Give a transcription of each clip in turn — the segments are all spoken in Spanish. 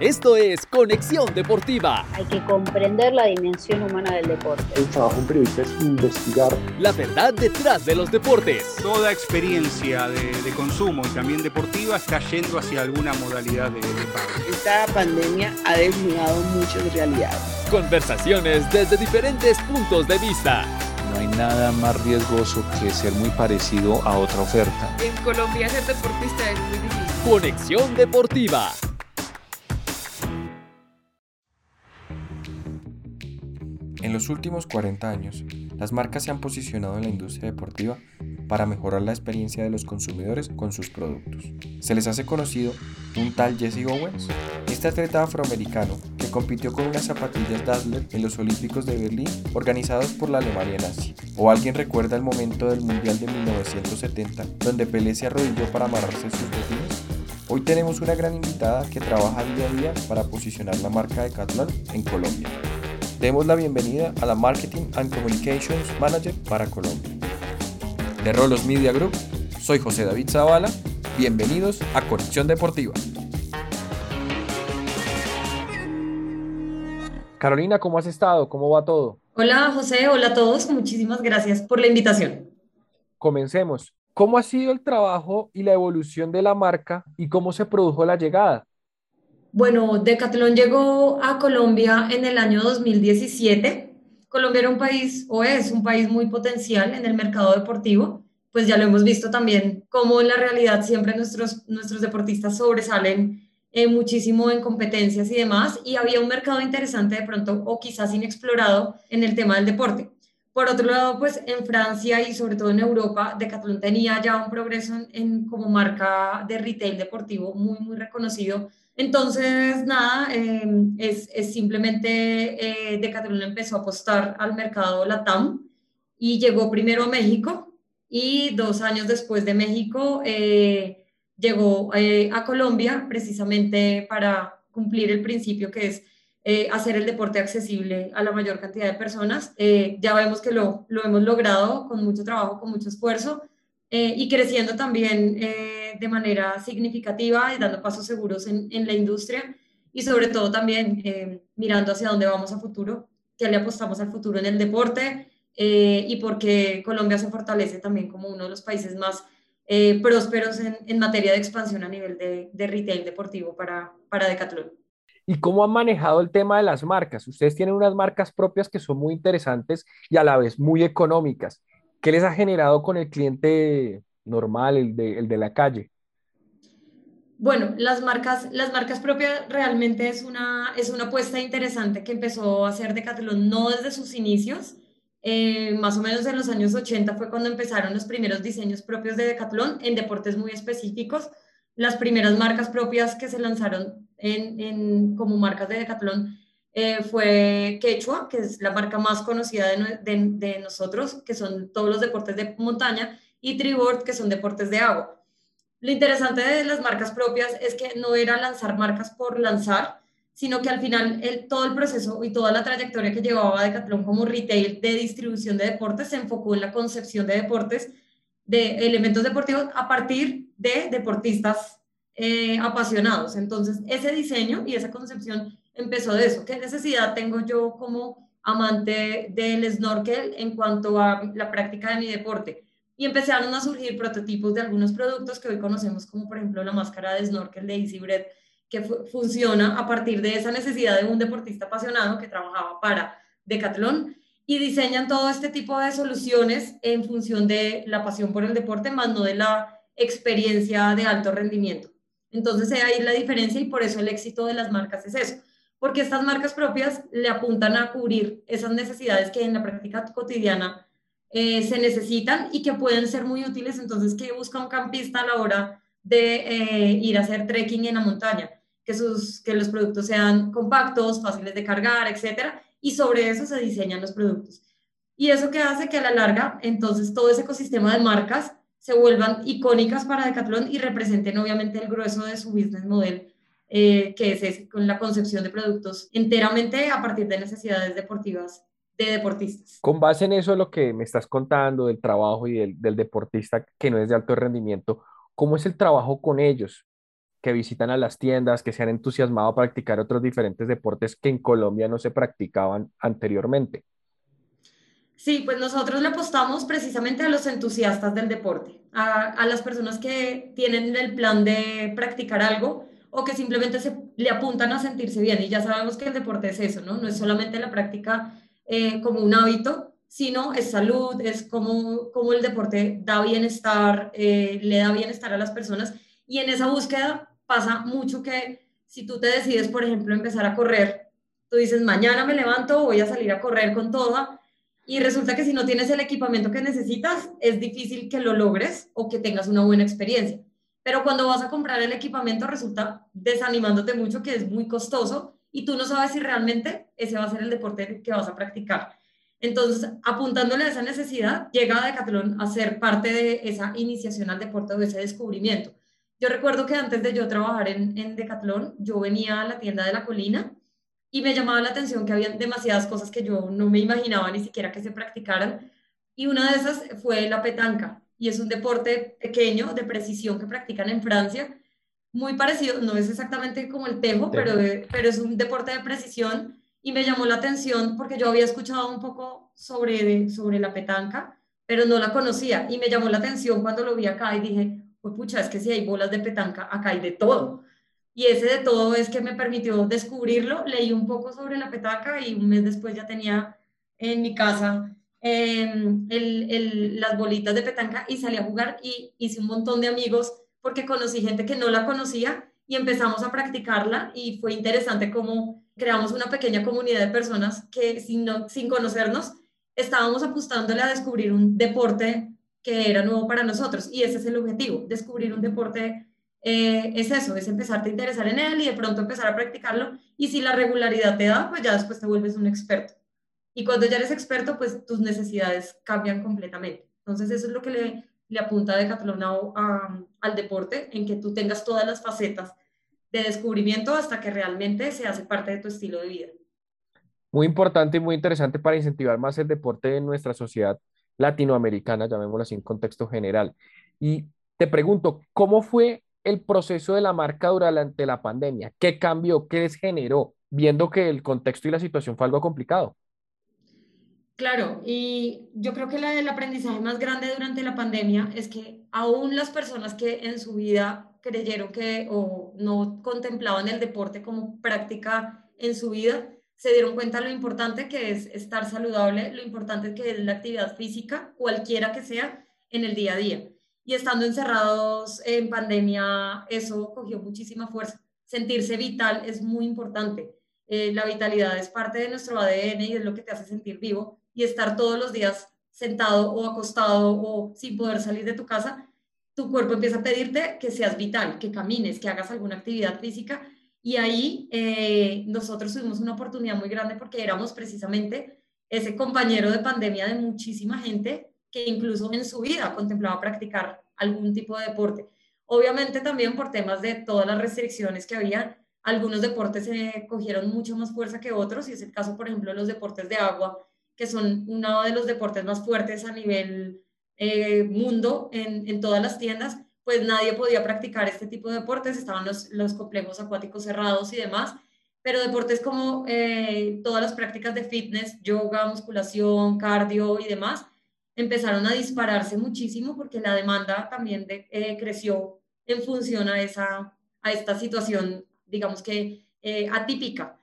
Esto es Conexión Deportiva. Hay que comprender la dimensión humana del deporte. El trabajo un periodista es investigar. La verdad detrás de los deportes. Toda experiencia de, de consumo y también deportiva está yendo hacia alguna modalidad de, de pago. Esta pandemia ha desnudado muchas realidades. Conversaciones desde diferentes puntos de vista. No hay nada más riesgoso que ser muy parecido a otra oferta. En Colombia ser deportista es muy difícil. Conexión Deportiva. En los últimos 40 años, las marcas se han posicionado en la industria deportiva para mejorar la experiencia de los consumidores con sus productos. Se les hace conocido un tal Jesse Owens, este atleta afroamericano que compitió con unas zapatillas Dazzler en los Olímpicos de Berlín organizados por la Alemania nazi. ¿O alguien recuerda el momento del Mundial de 1970 donde Pelé se arrodilló para amarrarse sus botines? Hoy tenemos una gran invitada que trabaja día a día para posicionar la marca de Decathlon en Colombia. Demos la bienvenida a la Marketing and Communications Manager para Colombia. De Rolos Media Group, soy José David Zavala. Bienvenidos a Conexión Deportiva. Carolina, ¿cómo has estado? ¿Cómo va todo? Hola José, hola a todos. Muchísimas gracias por la invitación. Comencemos. ¿Cómo ha sido el trabajo y la evolución de la marca y cómo se produjo la llegada? Bueno, Decathlon llegó a Colombia en el año 2017. Colombia era un país, o es un país muy potencial en el mercado deportivo, pues ya lo hemos visto también, cómo en la realidad siempre nuestros, nuestros deportistas sobresalen eh, muchísimo en competencias y demás, y había un mercado interesante de pronto, o quizás inexplorado, en el tema del deporte. Por otro lado, pues en Francia y sobre todo en Europa, Decathlon tenía ya un progreso en como marca de retail deportivo muy, muy reconocido, entonces, nada, es, es, simplemente eh, Decathlon empezó a apostar al mercado LATAM y llegó primero a México y dos años después de México eh, llegó eh, a Colombia precisamente para cumplir el principio que es eh, hacer el deporte accesible a la mayor cantidad de personas. ya vemos que lo, lo hemos logrado con mucho trabajo, con mucho esfuerzo eh, y creciendo también eh, de manera significativa y dando pasos seguros en, en la industria y sobre todo también eh, mirando hacia dónde vamos a futuro, que le apostamos al futuro en el deporte y porque Colombia se fortalece también como uno de los países más prósperos en, en, materia de expansión a nivel de, de retail deportivo para, para Decathlon. ¿Y cómo han manejado el tema de las marcas? Ustedes tienen unas marcas propias que son muy interesantes y a la vez muy económicas. ¿Qué les ha generado con el cliente normal, el de, la calle? Bueno, las marcas, las marcas propias realmente es una, es una apuesta interesante que empezó a hacer Decathlon no desde sus inicios, eh, más o menos en los años 80 fue cuando empezaron los primeros diseños propios de Decathlon en deportes muy específicos. Las primeras marcas propias que se lanzaron en, en, como marcas de Decathlon eh, fue Quechua, que es la marca más conocida de, nosotros, que son todos los deportes de montaña, y Tribord, que son deportes de agua. Lo interesante de las marcas propias es que no era lanzar marcas por lanzar, sino que al final el, todo el proceso y toda la trayectoria que llevaba Decathlon como retail de distribución de deportes se enfocó en la concepción de deportes, de elementos deportivos a partir de deportistas eh, apasionados. Entonces, ese diseño y esa concepción empezó de eso. ¿Qué necesidad tengo yo como amante del snorkel en cuanto a la práctica de mi deporte? Y empezaron a surgir prototipos de algunos productos que hoy conocemos, como por ejemplo la máscara de snorkel de Easy que fu funciona a partir de esa necesidad de un deportista apasionado que trabajaba para Decathlon y diseñan todo este tipo de soluciones en función de la pasión por el deporte, más no de la experiencia de alto rendimiento. Entonces, ahí la diferencia y por eso el éxito de las marcas es eso porque estas marcas propias le apuntan a cubrir esas necesidades que en la práctica cotidiana eh, se necesitan y que pueden ser muy útiles. Entonces, ¿qué busca un campista a la hora de eh, ir a hacer trekking en la montaña? Que, sus, que los productos sean compactos, fáciles de cargar, etcétera, y sobre eso se diseñan los productos. Y eso que hace que a la larga, entonces, todo ese ecosistema de marcas se vuelvan icónicas para Decathlon y representen obviamente el grueso de su business model eh, que es con la concepción de productos enteramente a partir de necesidades deportivas de deportistas. Con base en eso, lo que me estás contando del trabajo y del, del deportista que no es de alto rendimiento, ¿cómo es el trabajo con ellos? que visitan a las tiendas, que se han entusiasmado a practicar otros diferentes deportes que en Colombia no se practicaban anteriormente. Sí, pues nosotros le apostamos precisamente a los entusiastas del deporte, a, a, las personas que tienen el plan de practicar algo o que simplemente se, le apuntan a sentirse bien. Y ya sabemos que el deporte es eso, ¿no? No es solamente la práctica eh, como un hábito, sino es salud, es como, como el deporte da bienestar, eh, le da bienestar a las personas. Y en esa búsqueda pasa mucho que si tú te decides, por ejemplo, empezar a correr, tú dices, mañana me levanto, voy a salir a correr con toda y resulta que si no tienes el equipamiento que necesitas, es difícil que lo logres o que tengas una buena experiencia. Pero cuando vas a comprar el equipamiento resulta desanimándote mucho, que es muy costoso y tú no sabes si realmente ese va a ser el deporte que vas a practicar. Entonces, apuntándole a esa necesidad, llega Decathlon a ser parte de esa iniciación al deporte o ese descubrimiento. Yo recuerdo que antes de yo trabajar en, en Decathlon, yo venía a la tienda de la colina y me llamaba la atención que había demasiadas cosas que yo no me imaginaba ni siquiera que se practicaran. Y una de esas fue la petanca, y es un deporte pequeño de precisión que practican en Francia, muy parecido, no es exactamente como el tejo, pero, pero es un deporte de precisión y me llamó la atención porque yo había escuchado un poco sobre, sobre la petanca, pero no la conocía y me llamó la atención cuando lo vi acá y dije, pues pucha, es que si hay bolas de petanca, acá hay de todo. Y ese de todo es que me permitió descubrirlo. Leí un poco sobre la petaca y un mes después ya tenía en mi casa em, las bolitas de petanca y salí a jugar y hice un montón de amigos porque conocí gente que no la conocía y empezamos a practicarla y fue interesante cómo creamos una pequeña comunidad de personas que sin, sin conocernos estábamos apostándole a descubrir un deporte que era nuevo para nosotros y ese es el objetivo, descubrir un deporte eh, es eso, es empezarte a interesar en él y de pronto empezar a practicarlo. Y si la regularidad te da, pues ya después te vuelves un experto. Y cuando ya eres experto, pues tus necesidades cambian completamente. Entonces eso es lo que le, le apunta Decathlon a, al deporte, en que tú tengas todas las facetas de descubrimiento hasta que realmente se hace parte de tu estilo de vida. Muy importante y muy interesante para incentivar más el deporte en nuestra sociedad latinoamericana, llamémoslo así en contexto general. Y te pregunto, ¿cómo fue el proceso de la marca durante la pandemia? ¿Qué cambió? ¿Qué les generó? Viendo que el contexto y la situación fue algo complicado. Claro, y yo creo que la, el aprendizaje más grande durante la pandemia es que aún las personas que en su vida creyeron que o no contemplaban el deporte como práctica en su vida, se dieron cuenta lo importante que es estar saludable, lo importante que es la actividad física, cualquiera que sea, en el día a día y estando encerrados en pandemia, eso cogió muchísima fuerza. Sentirse vital es muy importante. Eh, la vitalidad es parte de nuestro ADN y es lo que te hace sentir vivo y estar todos los días sentado o acostado o sin poder salir de tu casa, tu cuerpo empieza a pedirte que seas vital, que camines, que hagas alguna actividad física y ahí eh, nosotros tuvimos una oportunidad muy grande porque éramos precisamente ese compañero de pandemia de muchísima gente que incluso en su vida contemplaba practicar algún tipo de deporte. Obviamente también por temas de todas las restricciones que había, algunos deportes se cogieron mucho más fuerza que otros, y es el caso, por ejemplo, de los deportes de agua, que son uno de los deportes más fuertes a nivel eh, mundo en, todas las tiendas, pues nadie podía practicar este tipo de deportes, estaban los, complejos acuáticos cerrados y demás, pero deportes como eh, todas las prácticas de fitness, yoga, musculación, cardio y demás, empezaron a dispararse muchísimo porque la demanda también eh, creció en función a, esa, a esta situación, digamos que eh, atípica.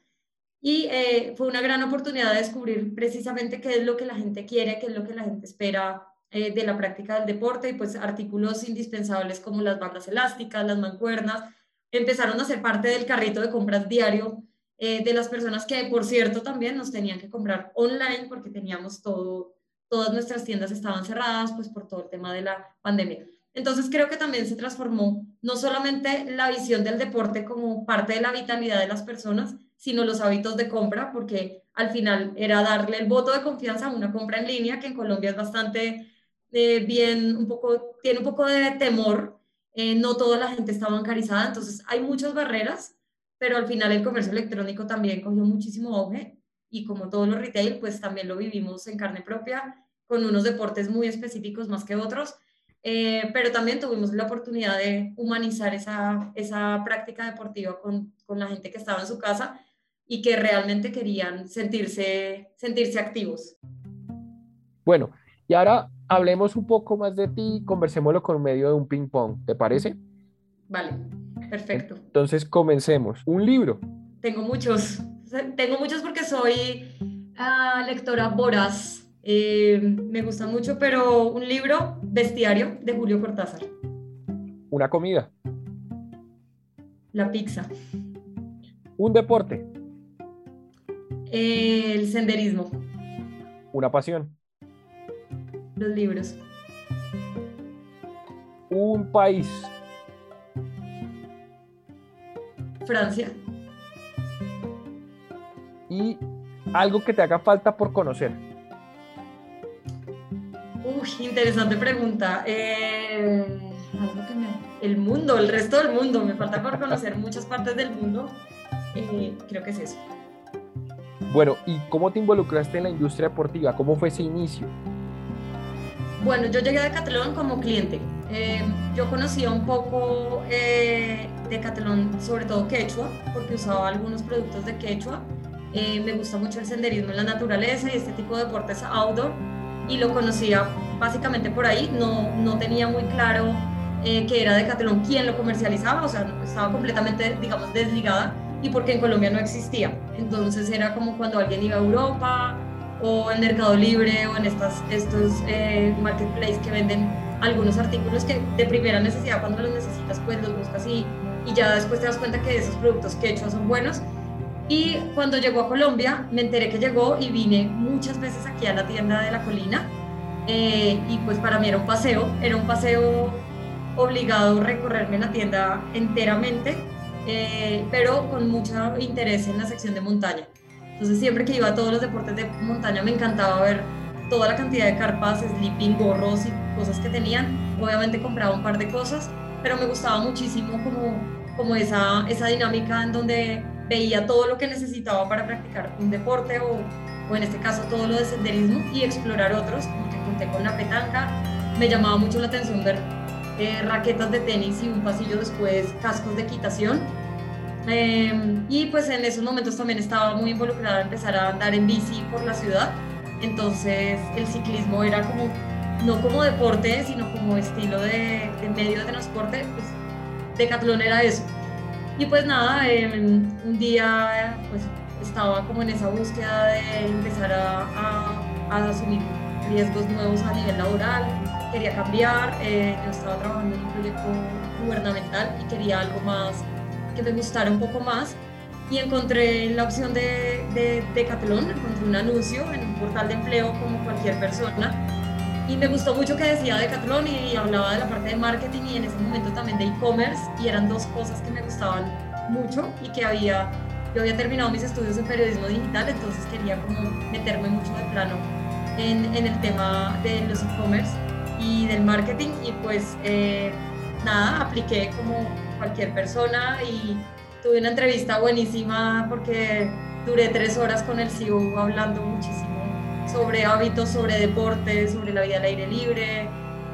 Y eh, fue una gran oportunidad de descubrir precisamente qué es lo que la gente quiere, qué es lo que la gente espera de la práctica del deporte y pues artículos indispensables como las bandas elásticas, las mancuernas, empezaron a ser parte del carrito de compras diario de las personas que, por cierto, también nos tenían que comprar online porque teníamos todo todas nuestras tiendas estaban cerradas pues por todo el tema de la pandemia. Entonces creo que también se transformó no solamente la visión del deporte como parte de la vitalidad de las personas, sino los hábitos de compra, porque al final era darle el voto de confianza a una compra en línea, que en Colombia es bastante eh, bien, un poco, tiene un poco de temor, eh, no toda la gente está bancarizada, entonces hay muchas barreras, pero al final el comercio electrónico también cogió muchísimo auge y como todos los retail, pues también lo vivimos en carne propia, con unos deportes muy específicos más que otros. Eh, pero también tuvimos la oportunidad de humanizar esa, esa práctica deportiva con, con la gente que estaba en su casa y que realmente querían sentirse, sentirse activos. Bueno, y ahora hablemos un poco más de ti, conversémoslo con medio de un ping pong, ¿te parece? Vale, perfecto. Entonces comencemos. Un libro. Tengo muchos, tengo muchos porque soy uh, lectora voraz. Eh, me gusta mucho, pero un libro, Bestiario, de Julio Cortázar. Una comida. La pizza. Un deporte. el senderismo. Una pasión. Los libros. Un país. Francia. Y algo que te haga falta por conocer. Uy, interesante pregunta. Eh, el mundo, el resto del mundo. Me falta por conocer muchas partes del mundo. Eh, creo que es eso. Bueno, ¿y cómo te involucraste en la industria deportiva? ¿Cómo fue ese inicio? Bueno, yo llegué a Decathlon como cliente. Eh, yo conocía un poco eh, Decathlon, sobre todo quechua, porque usaba algunos productos de quechua. Eh, me gusta mucho el senderismo en la naturaleza y este tipo de deportes outdoor y lo conocía básicamente por ahí. No, no tenía muy claro eh, que era Decathlon quien lo comercializaba, o sea, estaba completamente, digamos, desligada y porque en Colombia no existía. Entonces era como cuando alguien iba a Europa o en Mercado Libre o en estas, estos eh, marketplaces que venden algunos artículos que de primera necesidad cuando los necesitas pues los buscas y, y ya después te das cuenta que esos productos que he hecho son buenos. Y cuando llegó a Colombia me enteré que llegó y vine muchas veces aquí a la tienda de la colina eh, y pues para mí era un paseo, era un paseo obligado recorrerme la tienda enteramente, eh, pero con mucho interés en la sección de montaña. Entonces siempre que iba a todos los deportes de montaña me encantaba ver toda la cantidad de carpas, sleeping, gorros y cosas que tenían. Obviamente compraba un par de cosas, pero me gustaba muchísimo como, como esa, esa dinámica en donde veía todo lo que necesitaba para practicar un deporte o, o en este caso todo lo de senderismo y explorar otros, como que conté con la petanca. Me llamaba mucho la atención ver eh, raquetas de tenis y un pasillo después cascos de equitación Em, y pues en esos momentos también estaba muy involucrada en empezar a andar en bici por la ciudad. Entonces el ciclismo era como, no como deporte, sino como estilo de, de medio de transporte. Pues Decathlon era eso. Y pues nada, em, un día pues estaba como en esa búsqueda de empezar a, a, asumir riesgos nuevos a nivel laboral. Quería cambiar, eh, yo estaba trabajando en un proyecto gubernamental y quería algo más que me gustara un poco más y encontré la opción de, de Decathlon, encontré un anuncio en un portal de empleo como cualquier persona y me gustó mucho que decía Decathlon y hablaba de la parte de marketing y en ese momento también de e-commerce y eran dos cosas que me gustaban mucho y que había, yo había terminado mis estudios en periodismo digital, entonces quería como meterme mucho de plano en, en el tema de los e-commerce y del marketing y pues eh, nada, apliqué como cualquier persona y tuve una entrevista buenísima porque duré tres horas con el CEO hablando muchísimo sobre hábitos, sobre deportes, sobre la vida al aire libre.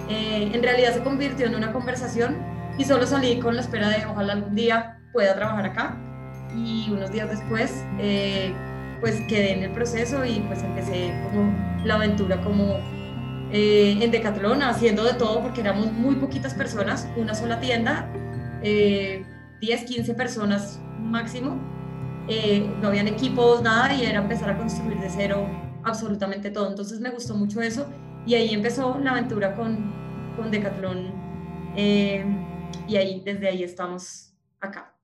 Eh, en realidad se convirtió en una conversación y solo salí con la espera de ojalá algún día pueda trabajar acá. Y unos días después, eh, pues quedé en el proceso y pues empecé como la aventura como eh, en Decathlon haciendo de todo porque éramos muy poquitas personas, una sola tienda 10, eh, 15 personas máximo. Eh, no habían equipos, nada, y era empezar a construir de cero absolutamente todo. Entonces me gustó mucho eso y ahí empezó la aventura con, con Decathlon eh, y ahí, desde ahí estamos acá.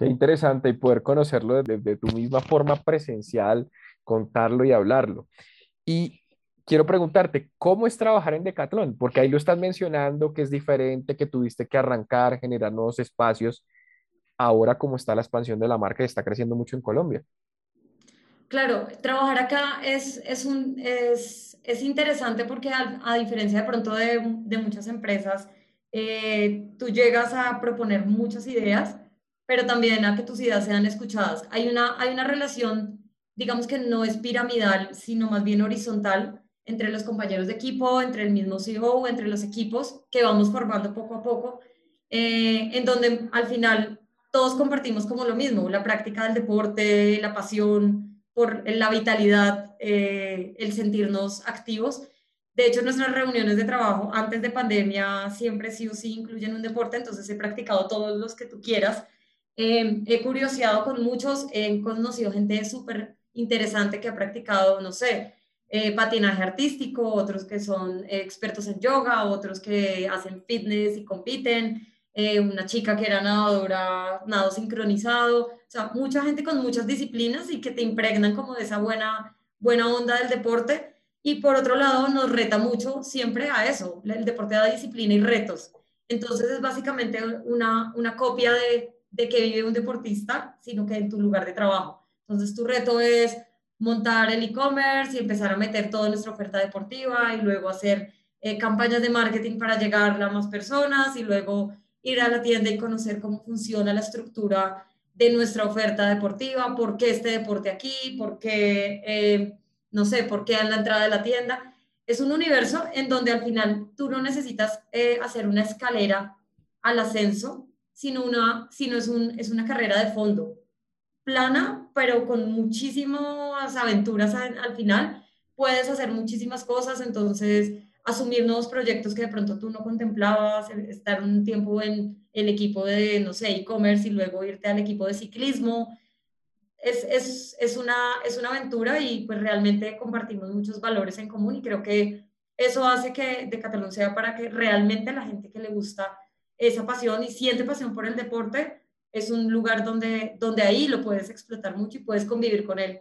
Qué interesante y poder conocerlo desde, tu misma forma presencial, contarlo y hablarlo. Y quiero preguntarte, ¿cómo es trabajar en Decathlon? Porque ahí lo estás mencionando, que es diferente, que tuviste que arrancar, generar nuevos espacios. Ahora, ¿cómo está la expansión de la marca está creciendo mucho en Colombia? Claro, trabajar acá es, es, un, es, es interesante porque a, diferencia de pronto de, de muchas empresas, eh, tú llegas a proponer muchas ideas, pero también a que tus ideas sean escuchadas. Hay una, hay una relación, digamos que no es piramidal, sino más bien horizontal entre los compañeros de equipo, entre el mismo CEO, entre los equipos que vamos formando poco a poco, eh, en donde al final todos compartimos como lo mismo, la práctica del deporte, la pasión por la vitalidad, eh, el sentirnos activos. De hecho, nuestras reuniones de trabajo antes de pandemia siempre sí o sí incluyen un deporte, entonces he practicado todos los que tú quieras. Eh, he curioseado con muchos, he conocido gente súper interesante que ha practicado, no sé, eh, patinaje artístico, otros que son expertos en yoga, otros que hacen fitness y compiten, eh, una chica que era nadadora, nado sincronizado, o sea, mucha gente con muchas disciplinas y que te impregnan como de esa buena, buena onda del deporte. Y por otro lado, nos reta mucho siempre a eso, el deporte da disciplina y retos. Entonces es básicamente una, una copia de, de que vive un deportista, sino que en tu lugar de trabajo. Entonces tu reto es montar el e-commerce y empezar a meter toda nuestra oferta deportiva y luego hacer eh, campañas de marketing para llegar a más personas y luego ir a la tienda y conocer cómo funciona la estructura de nuestra oferta deportiva, por qué este deporte aquí, por qué, eh, no sé, por qué en la entrada de la tienda. Es un universo en donde al final tú no necesitas eh, hacer una escalera al ascenso, sino, una, sino es, un, es una carrera de fondo, plana, pero con muchísimas aventuras al, al final. Puedes hacer muchísimas cosas, entonces asumir nuevos proyectos que de pronto tú no contemplabas, estar un tiempo en el equipo de, no sé, e-commerce y luego irte al equipo de ciclismo. Es, es, es, una, es una aventura y pues realmente compartimos muchos valores en común y creo que eso hace que Decathlon sea para que realmente la gente que le gusta esa pasión y siente pasión por el deporte, es un lugar donde, donde ahí lo puedes explotar mucho y puedes convivir con él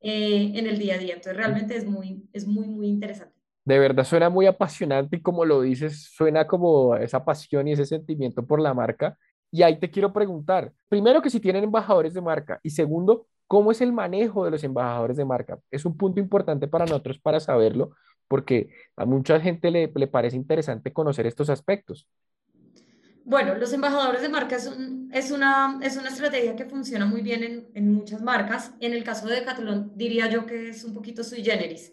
eh, en el día a día. Entonces realmente es muy, es muy, muy interesante. De verdad suena muy apasionante y como lo dices, suena como esa pasión y ese sentimiento por la marca. Y ahí te quiero preguntar, primero que si tienen embajadores de marca y segundo, ¿cómo es el manejo de los embajadores de marca? Es un punto importante para nosotros para saberlo porque a mucha gente le, le parece interesante conocer estos aspectos. Bueno, los embajadores de marca es, una, es una estrategia que funciona muy bien en, en muchas marcas. En el caso de Decathlon diría yo que es un poquito sui generis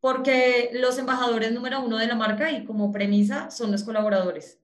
porque los embajadores número uno de la marca y como premisa son los colaboradores.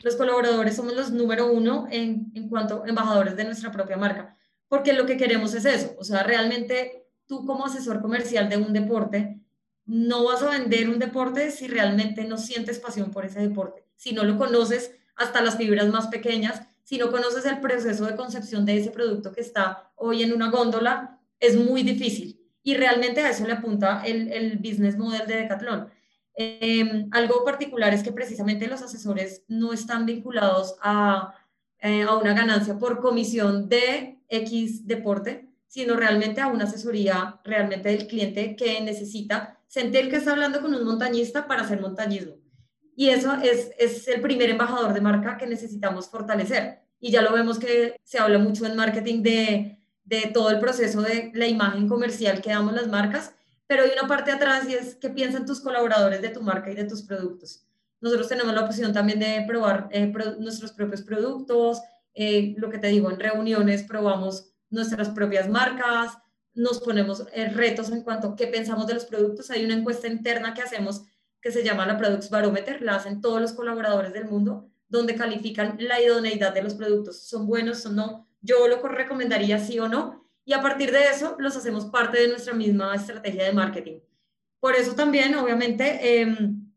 Los colaboradores somos los número uno en, en cuanto a embajadores de nuestra propia marca, porque lo que queremos es eso, o sea, realmente tú como asesor comercial de un deporte, no vas a vender un deporte si realmente no sientes pasión por ese deporte, si no lo conoces hasta las fibras más pequeñas, si no conoces el proceso de concepción de ese producto que está hoy en una góndola, es muy difícil y realmente a eso le apunta el, el business model de Decathlon. Em, algo particular es que precisamente los asesores no están vinculados a, eh, a una ganancia por comisión de X deporte, sino realmente a una asesoría realmente del cliente que necesita sentir que está hablando con un montañista para hacer montañismo. Y eso es, es el primer embajador de marca que necesitamos fortalecer. Y ya lo vemos que se habla mucho en marketing de de todo el proceso de la imagen comercial que damos las marcas, pero hay una parte atrás y es qué piensan tus colaboradores de tu marca y de tus productos. Nosotros tenemos la opción también de probar eh, nuestros propios productos, eh, lo que te digo, en reuniones probamos nuestras propias marcas, nos ponemos eh, retos en cuanto a qué pensamos de los productos. Hay una encuesta interna que hacemos que se llama la Products Barometer, la hacen todos los colaboradores del mundo, donde califican la idoneidad de los productos, son buenos o no, yo lo recomendaría sí o no, y a partir de eso los hacemos parte de nuestra misma estrategia de marketing. Por eso también, obviamente, em,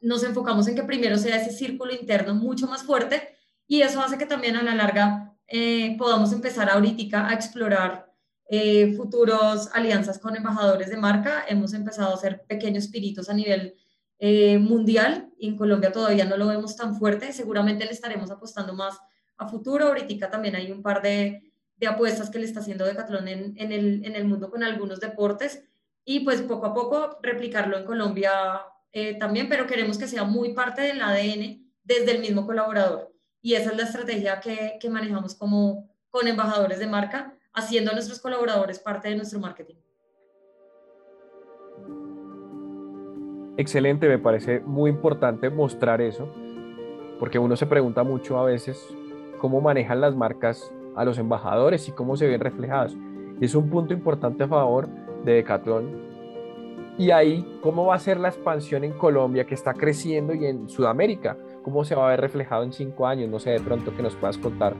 nos enfocamos en que primero sea ese círculo interno mucho más fuerte y eso hace que también a la larga eh, podamos empezar ahorita a explorar eh, futuros alianzas con embajadores de marca. Hemos empezado a hacer pequeños piritos a nivel eh, mundial y en Colombia todavía no lo vemos tan fuerte. Seguramente le estaremos apostando más a futuro. Ahorita también hay un par de, de apuestas que le está haciendo Decathlon en, en, el, en el mundo con algunos deportes y pues poco a poco replicarlo en Colombia eh, también, pero queremos que sea muy parte del ADN desde el mismo colaborador. Y esa es la estrategia que, que manejamos como con embajadores de marca, haciendo a nuestros colaboradores parte de nuestro marketing. Excelente, me parece muy importante mostrar eso, porque uno se pregunta mucho a veces cómo manejan las marcas a los embajadores y cómo se ven reflejados. Es un punto importante a favor de Decathlon Y ahí, ¿cómo va a ser la expansión en Colombia que está creciendo y en Sudamérica? ¿Cómo se va a ver reflejado en cinco años? No sé, de pronto que nos puedas contar.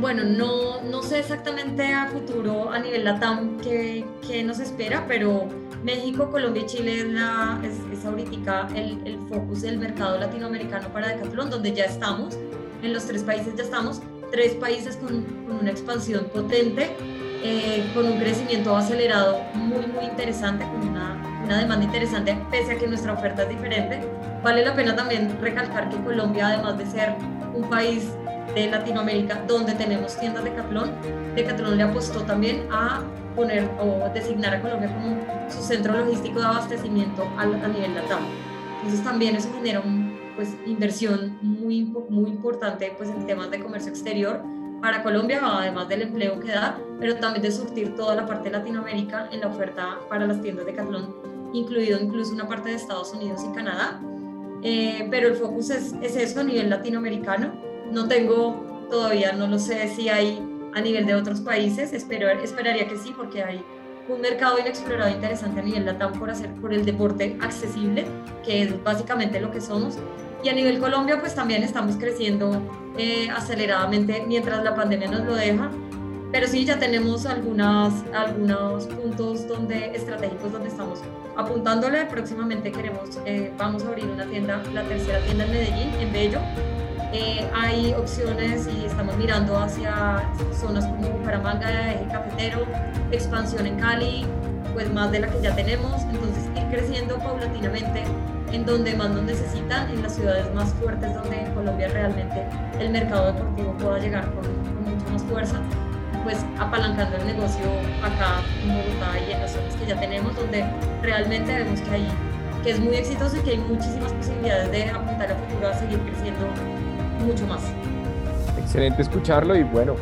Bueno, no, no sé exactamente a futuro a nivel LATAM qué, nos espera, pero México, Colombia y Chile es, la, es, es ahorita el, el focus del mercado latinoamericano para Decathlon, donde ya estamos, en los tres países ya estamos, tres países con, con una expansión potente, eh, con un crecimiento acelerado muy, muy interesante, con una, una demanda interesante, pese a que nuestra oferta es diferente. Vale la pena también recalcar que Colombia, además de ser un país de Latinoamérica donde tenemos tiendas de Decathlon, Decathlon le apostó también a poner o designar a Colombia como su centro logístico de abastecimiento a, a nivel LATAM. Entonces también eso genera un, pues, inversión muy, muy importante pues, en temas de comercio exterior para Colombia, además del empleo que da, pero también de surtir toda la parte de Latinoamérica en la oferta para las tiendas de Decathlon, incluido incluso una parte de Estados Unidos y Canadá. Eh, pero el focus es, es eso a nivel latinoamericano no tengo todavía, no lo sé si hay a nivel de otros países, espero, esperaría que sí, porque hay un mercado inexplorado interesante a nivel LATAM por hacer por el deporte accesible, que es básicamente lo que somos. Y a nivel Colombia, pues también estamos creciendo eh, aceleradamente mientras la pandemia nos lo deja. Pero sí, ya tenemos algunas, algunos puntos donde, estratégicos donde estamos apuntándole. Próximamente queremos, eh, vamos a abrir una tienda, la tercera tienda en Medellín, en Bello, eh, hay opciones y estamos mirando hacia zonas como Bucaramanga, eje cafetero, expansión en Cali, pues más de la que ya tenemos, entonces ir creciendo paulatinamente en donde más nos necesitan, en las ciudades más fuertes donde en Colombia realmente el mercado deportivo pueda llegar con, con mucha más fuerza, pues apalancando el negocio acá en Bogotá y en las zonas que ya tenemos, donde realmente vemos que, hay, que es muy exitoso y que hay muchísimas posibilidades de apuntar a futuro a seguir creciendo mucho más. Excelente escucharlo y bueno,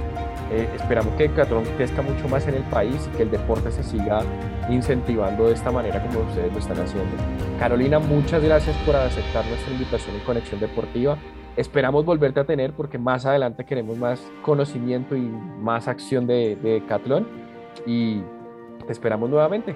eh, esperamos que Decathlon crezca mucho más en el país y que el deporte se siga incentivando de esta manera como ustedes lo están haciendo. Carolina, muchas gracias por aceptar nuestra invitación en Conexión Deportiva. Esperamos volverte a tener porque más adelante queremos más conocimiento y más acción de, de Decathlon y te esperamos nuevamente.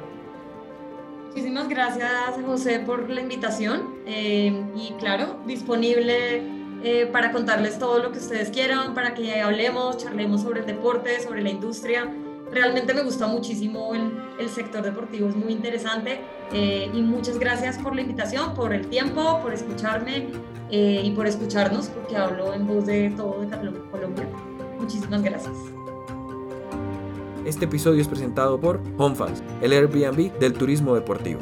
Muchísimas gracias José por la invitación eh, y claro, disponible eh, para contarles todo lo que ustedes quieran, para que hablemos, charlemos sobre el deporte, sobre la industria. Realmente me gusta muchísimo el, el sector deportivo, es muy interesante eh, y muchas gracias por la invitación, por el tiempo, por escucharme eh, y por escucharnos, porque hablo en voz de todo de Colombia. Muchísimas gracias. Este episodio es presentado por HomeFans, el Airbnb del turismo deportivo.